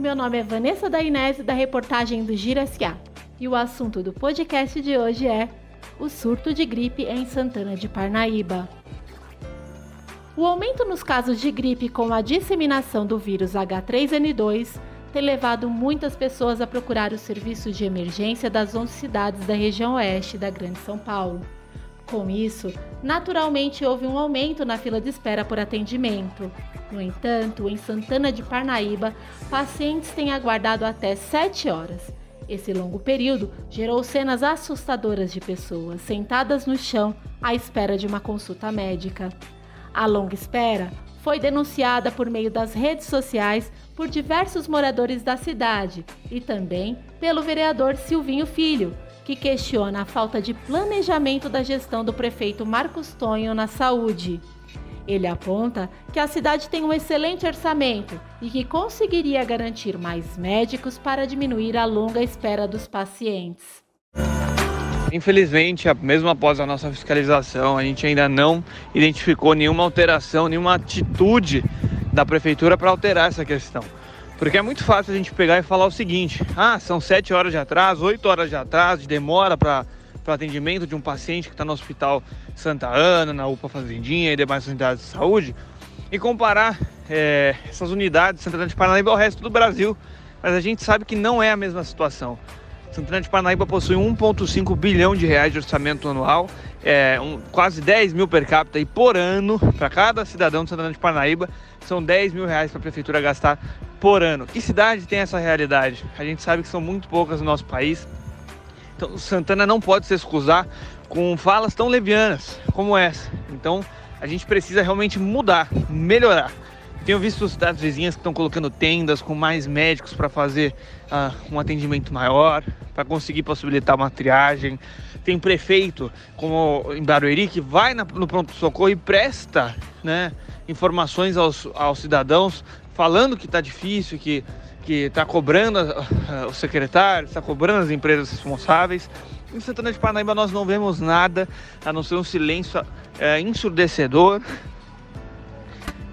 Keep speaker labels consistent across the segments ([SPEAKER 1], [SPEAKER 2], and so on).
[SPEAKER 1] meu nome é Vanessa Dainese, da reportagem do Gira SA. E o assunto do podcast de hoje é o surto de gripe em Santana de Parnaíba. O aumento nos casos de gripe com a disseminação do vírus H3N2 tem levado muitas pessoas a procurar os serviços de emergência das 11 cidades da região oeste da Grande São Paulo. Com isso, naturalmente houve um aumento na fila de espera por atendimento. No entanto, em Santana de Parnaíba, pacientes têm aguardado até 7 horas. Esse longo período gerou cenas assustadoras de pessoas sentadas no chão à espera de uma consulta médica. A longa espera foi denunciada por meio das redes sociais por diversos moradores da cidade e também pelo vereador Silvinho Filho, que questiona a falta de planejamento da gestão do prefeito Marcos Tonho na saúde. Ele aponta que a cidade tem um excelente orçamento e que conseguiria garantir mais médicos para diminuir a longa espera dos pacientes.
[SPEAKER 2] Infelizmente, mesmo após a nossa fiscalização, a gente ainda não identificou nenhuma alteração, nenhuma atitude da prefeitura para alterar essa questão. Porque é muito fácil a gente pegar e falar o seguinte: ah, são 7 horas de atraso, 8 horas de atraso, de demora para o atendimento de um paciente que está no Hospital Santa Ana, na UPA Fazendinha e demais unidades de saúde, e comparar é, essas unidades de Santana de Paranaíba ao resto do Brasil. Mas a gente sabe que não é a mesma situação. Santana de Parnaíba possui 1,5 bilhão de reais de orçamento anual, é, um, quase 10 mil per capita e por ano para cada cidadão de Santana de Parnaíba são 10 mil reais para a prefeitura gastar por ano. Que cidade tem essa realidade? A gente sabe que são muito poucas no nosso país. Então Santana não pode se excusar com falas tão levianas como essa. Então a gente precisa realmente mudar, melhorar. Tenho visto cidades vizinhas que estão colocando tendas com mais médicos para fazer uh, um atendimento maior, para conseguir possibilitar uma triagem. Tem prefeito, como em Barueri, que vai na, no pronto-socorro e presta né, informações aos, aos cidadãos, falando que está difícil, que que está cobrando os secretários, está cobrando as empresas responsáveis. Em Santana de Parnaíba nós não vemos nada, a não ser um silêncio uh, ensurdecedor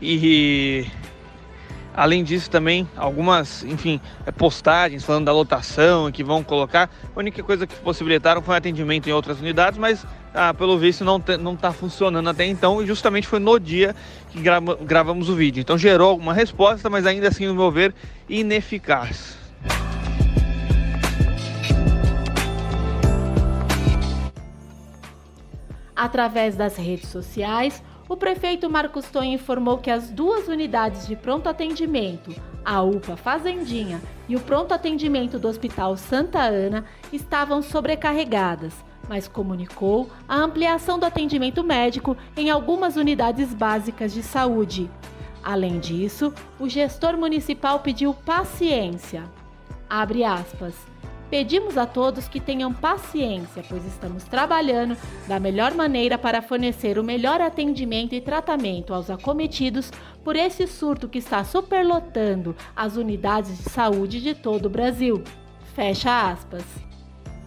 [SPEAKER 2] e além disso também algumas, enfim, é, postagens falando da lotação que vão colocar. A única coisa que possibilitaram foi atendimento em outras unidades, mas ah, pelo visto não não está funcionando até então e justamente foi no dia que grava, gravamos o vídeo. Então gerou alguma resposta, mas ainda assim, no meu ver, ineficaz.
[SPEAKER 1] Através das redes sociais, o prefeito Marcos Tonho informou que as duas unidades de pronto atendimento, a UPA Fazendinha e o pronto atendimento do Hospital Santa Ana, estavam sobrecarregadas, mas comunicou a ampliação do atendimento médico em algumas unidades básicas de saúde. Além disso, o gestor municipal pediu paciência. Abre aspas. Pedimos a todos que tenham paciência, pois estamos trabalhando da melhor maneira para fornecer o melhor atendimento e tratamento aos acometidos por esse surto que está superlotando as unidades de saúde de todo o Brasil. Fecha aspas.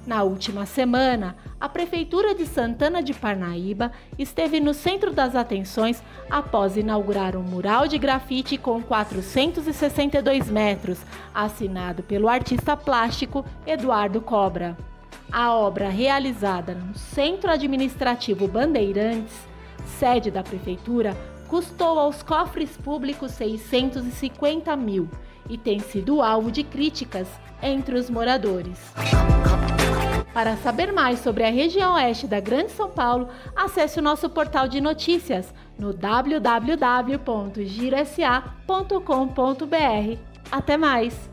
[SPEAKER 1] Na última semana, a Prefeitura de Santana de Parnaíba esteve no centro das atenções após inaugurar um mural de grafite com 462 metros, assinado pelo artista plástico Eduardo Cobra. A obra realizada no Centro Administrativo Bandeirantes, sede da Prefeitura, custou aos cofres públicos 650 mil e tem sido alvo de críticas entre os moradores. Para saber mais sobre a região oeste da Grande São Paulo, acesse o nosso portal de notícias no www.girasa.com.br. Até mais!